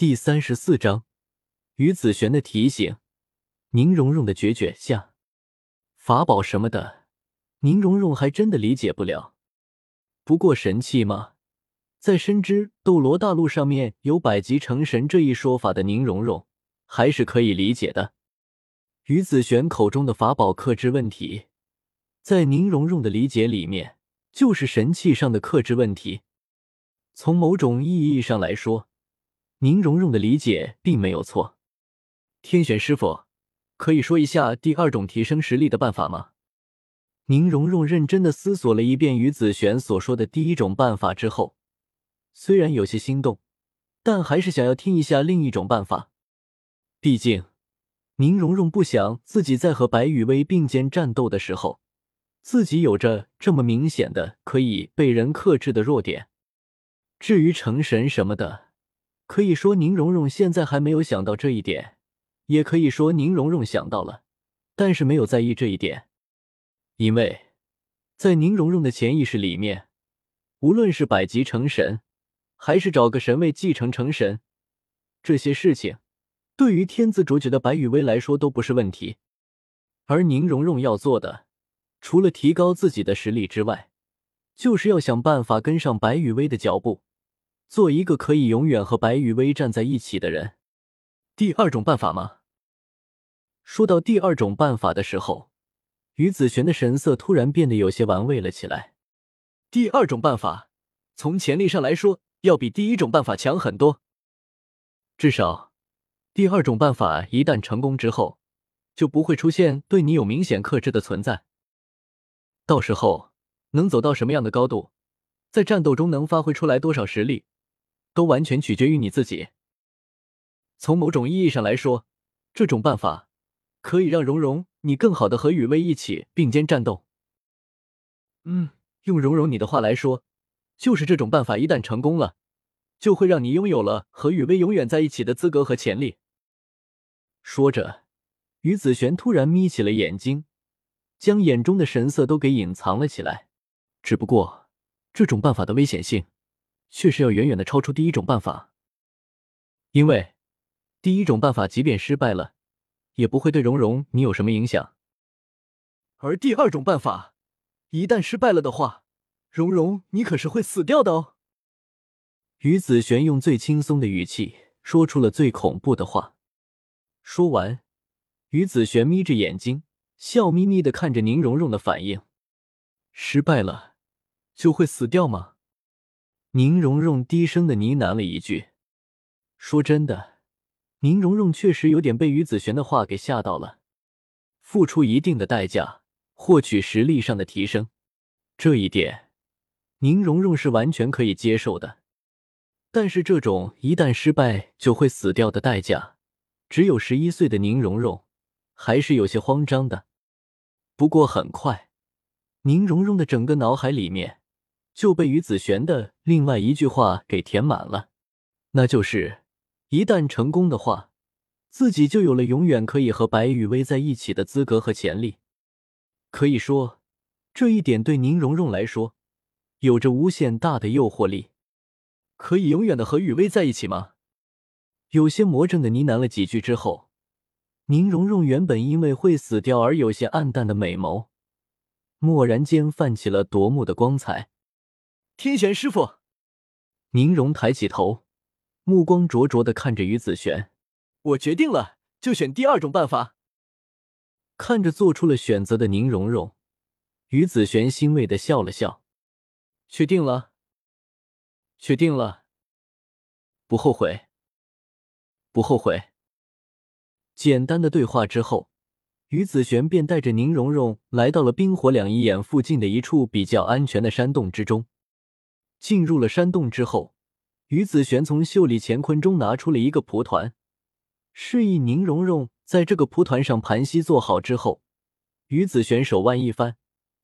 第三十四章，于子璇的提醒，宁荣荣的决绝下，法宝什么的，宁荣荣还真的理解不了。不过神器嘛，在深知斗罗大陆上面有百级成神这一说法的宁荣荣，还是可以理解的。于子璇口中的法宝克制问题，在宁荣荣的理解里面，就是神器上的克制问题。从某种意义上来说。宁荣荣的理解并没有错，天玄师傅，可以说一下第二种提升实力的办法吗？宁荣荣认真的思索了一遍于子璇所说的第一种办法之后，虽然有些心动，但还是想要听一下另一种办法。毕竟，宁荣荣不想自己在和白雨薇并肩战斗的时候，自己有着这么明显的可以被人克制的弱点。至于成神什么的，可以说宁荣荣现在还没有想到这一点，也可以说宁荣荣想到了，但是没有在意这一点，因为，在宁荣荣的潜意识里面，无论是百级成神，还是找个神位继承成神，这些事情对于天资卓绝的白羽薇来说都不是问题，而宁荣荣要做的，除了提高自己的实力之外，就是要想办法跟上白羽薇的脚步。做一个可以永远和白羽薇站在一起的人。第二种办法吗？说到第二种办法的时候，于子璇的神色突然变得有些玩味了起来。第二种办法，从潜力上来说，要比第一种办法强很多。至少，第二种办法一旦成功之后，就不会出现对你有明显克制的存在。到时候能走到什么样的高度，在战斗中能发挥出来多少实力？都完全取决于你自己。从某种意义上来说，这种办法可以让蓉蓉你更好的和雨薇一起并肩战斗。嗯，用蓉蓉你的话来说，就是这种办法一旦成功了，就会让你拥有了和雨薇永远在一起的资格和潜力。说着，于子璇突然眯起了眼睛，将眼中的神色都给隐藏了起来。只不过，这种办法的危险性。确实要远远的超出第一种办法，因为第一种办法即便失败了，也不会对蓉蓉你有什么影响，而第二种办法一旦失败了的话，蓉蓉你可是会死掉的哦。于子璇用最轻松的语气说出了最恐怖的话。说完，于子璇眯着眼睛，笑眯眯的看着宁荣荣的反应。失败了就会死掉吗？宁荣荣低声的呢喃了一句：“说真的，宁荣荣确实有点被于子璇的话给吓到了。付出一定的代价获取实力上的提升，这一点宁荣荣是完全可以接受的。但是这种一旦失败就会死掉的代价，只有十一岁的宁荣荣还是有些慌张的。不过很快，宁荣荣的整个脑海里面。”就被于子璇的另外一句话给填满了，那就是一旦成功的话，自己就有了永远可以和白雨薇在一起的资格和潜力。可以说，这一点对宁荣荣来说有着无限大的诱惑力。可以永远的和雨薇在一起吗？有些魔怔的呢喃了几句之后，宁荣荣原本因为会死掉而有些暗淡的美眸，蓦然间泛起了夺目的光彩。天玄师傅，宁荣抬起头，目光灼灼的看着于子璇。我决定了，就选第二种办法。看着做出了选择的宁荣荣，于子璇欣慰的笑了笑。确定了，确定了，不后悔，不后悔。简单的对话之后，于子璇便带着宁荣荣来到了冰火两仪眼附近的一处比较安全的山洞之中。进入了山洞之后，于子璇从袖里乾坤中拿出了一个蒲团，示意宁荣荣在这个蒲团上盘膝坐好之后，于子璇手腕一翻，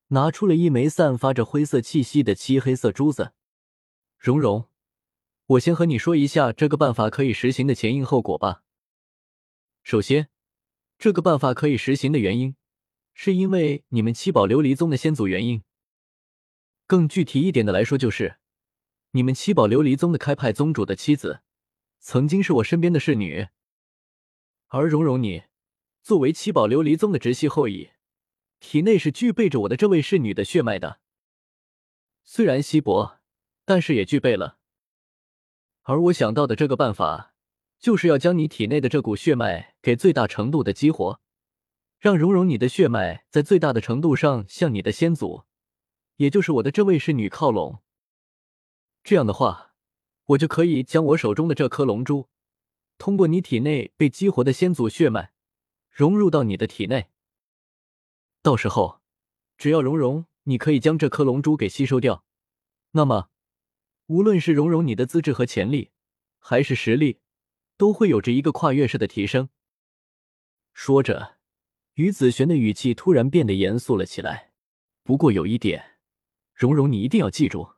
拿出了一枚散发着灰色气息的漆黑色珠子。荣荣，我先和你说一下这个办法可以实行的前因后果吧。首先，这个办法可以实行的原因，是因为你们七宝琉璃宗的先祖原因。更具体一点的来说，就是。你们七宝琉璃宗的开派宗主的妻子，曾经是我身边的侍女，而蓉蓉你作为七宝琉璃宗的直系后裔，体内是具备着我的这位侍女的血脉的。虽然稀薄，但是也具备了。而我想到的这个办法，就是要将你体内的这股血脉给最大程度的激活，让蓉蓉你的血脉在最大的程度上向你的先祖，也就是我的这位侍女靠拢。这样的话，我就可以将我手中的这颗龙珠，通过你体内被激活的先祖血脉，融入到你的体内。到时候，只要蓉蓉你可以将这颗龙珠给吸收掉，那么。无论是蓉蓉你的资质和潜力，还是实力，都会有着一个跨越式的提升。说着，于子璇的语气突然变得严肃了起来。不过有一点，蓉蓉你一定要记住，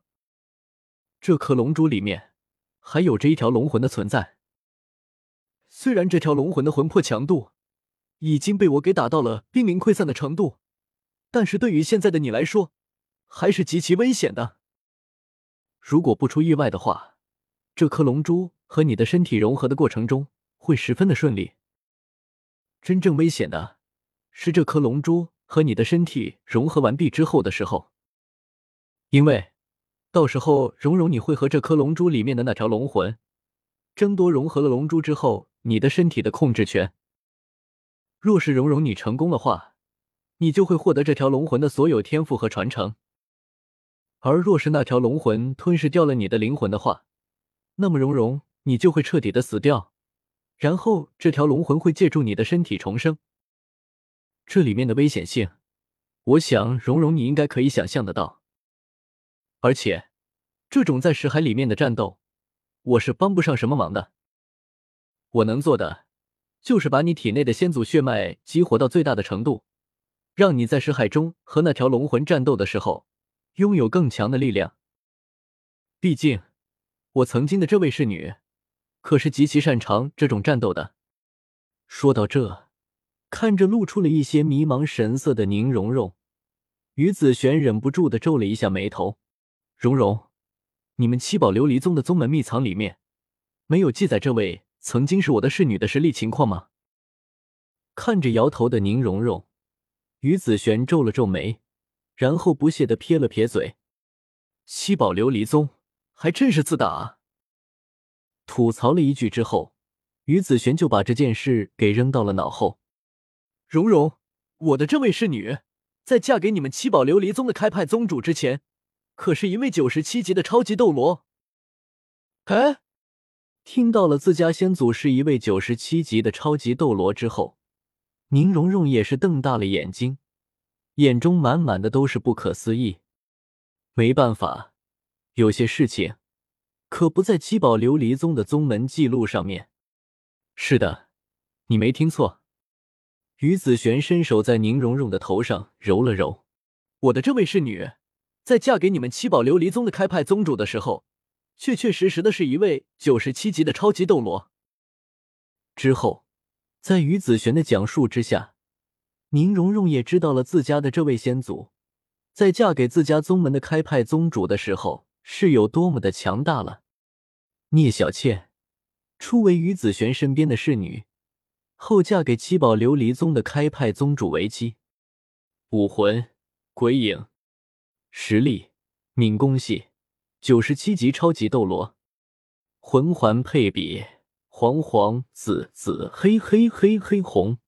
这颗龙珠里面还有着一条龙魂的存在。虽然这条龙魂的魂魄强度已经被我给打到了濒临溃散的程度，但是对于现在的你来说，还是极其危险的。如果不出意外的话，这颗龙珠和你的身体融合的过程中会十分的顺利。真正危险的是这颗龙珠和你的身体融合完毕之后的时候，因为到时候蓉蓉你会和这颗龙珠里面的那条龙魂争夺融合了龙珠之后你的身体的控制权。若是蓉蓉你成功的话，你就会获得这条龙魂的所有天赋和传承。而若是那条龙魂吞噬掉了你的灵魂的话，那么蓉蓉你就会彻底的死掉，然后这条龙魂会借助你的身体重生。这里面的危险性，我想蓉蓉你应该可以想象得到。而且，这种在石海里面的战斗，我是帮不上什么忙的。我能做的，就是把你体内的先祖血脉激活到最大的程度，让你在石海中和那条龙魂战斗的时候。拥有更强的力量。毕竟，我曾经的这位侍女，可是极其擅长这种战斗的。说到这，看着露出了一些迷茫神色的宁荣荣，于子璇忍不住的皱了一下眉头。荣荣，你们七宝琉璃宗的宗门秘藏里面，没有记载这位曾经是我的侍女的实力情况吗？看着摇头的宁荣荣，于子璇皱了皱眉。然后不屑的撇了撇嘴，七宝琉璃宗还真是自大啊！吐槽了一句之后，于子璇就把这件事给扔到了脑后。蓉蓉，我的这位侍女，在嫁给你们七宝琉璃宗的开派宗主之前，可是一位九十七级的超级斗罗。哎，听到了自家先祖是一位九十七级的超级斗罗之后，宁荣荣也是瞪大了眼睛。眼中满满的都是不可思议。没办法，有些事情可不在七宝琉璃宗的宗门记录上面。是的，你没听错。于子璇伸手在宁荣荣的头上揉了揉。我的这位侍女，在嫁给你们七宝琉璃宗的开派宗主的时候，确确实实的是一位九十七级的超级斗罗。之后，在于子璇的讲述之下。宁荣荣也知道了自家的这位先祖，在嫁给自家宗门的开派宗主的时候是有多么的强大了。聂小倩初为于子璇身边的侍女，后嫁给七宝琉璃宗的开派宗主为妻。武魂鬼影，实力敏攻系九十七级超级斗罗，魂环配比黄黄紫紫黑黑黑黑红。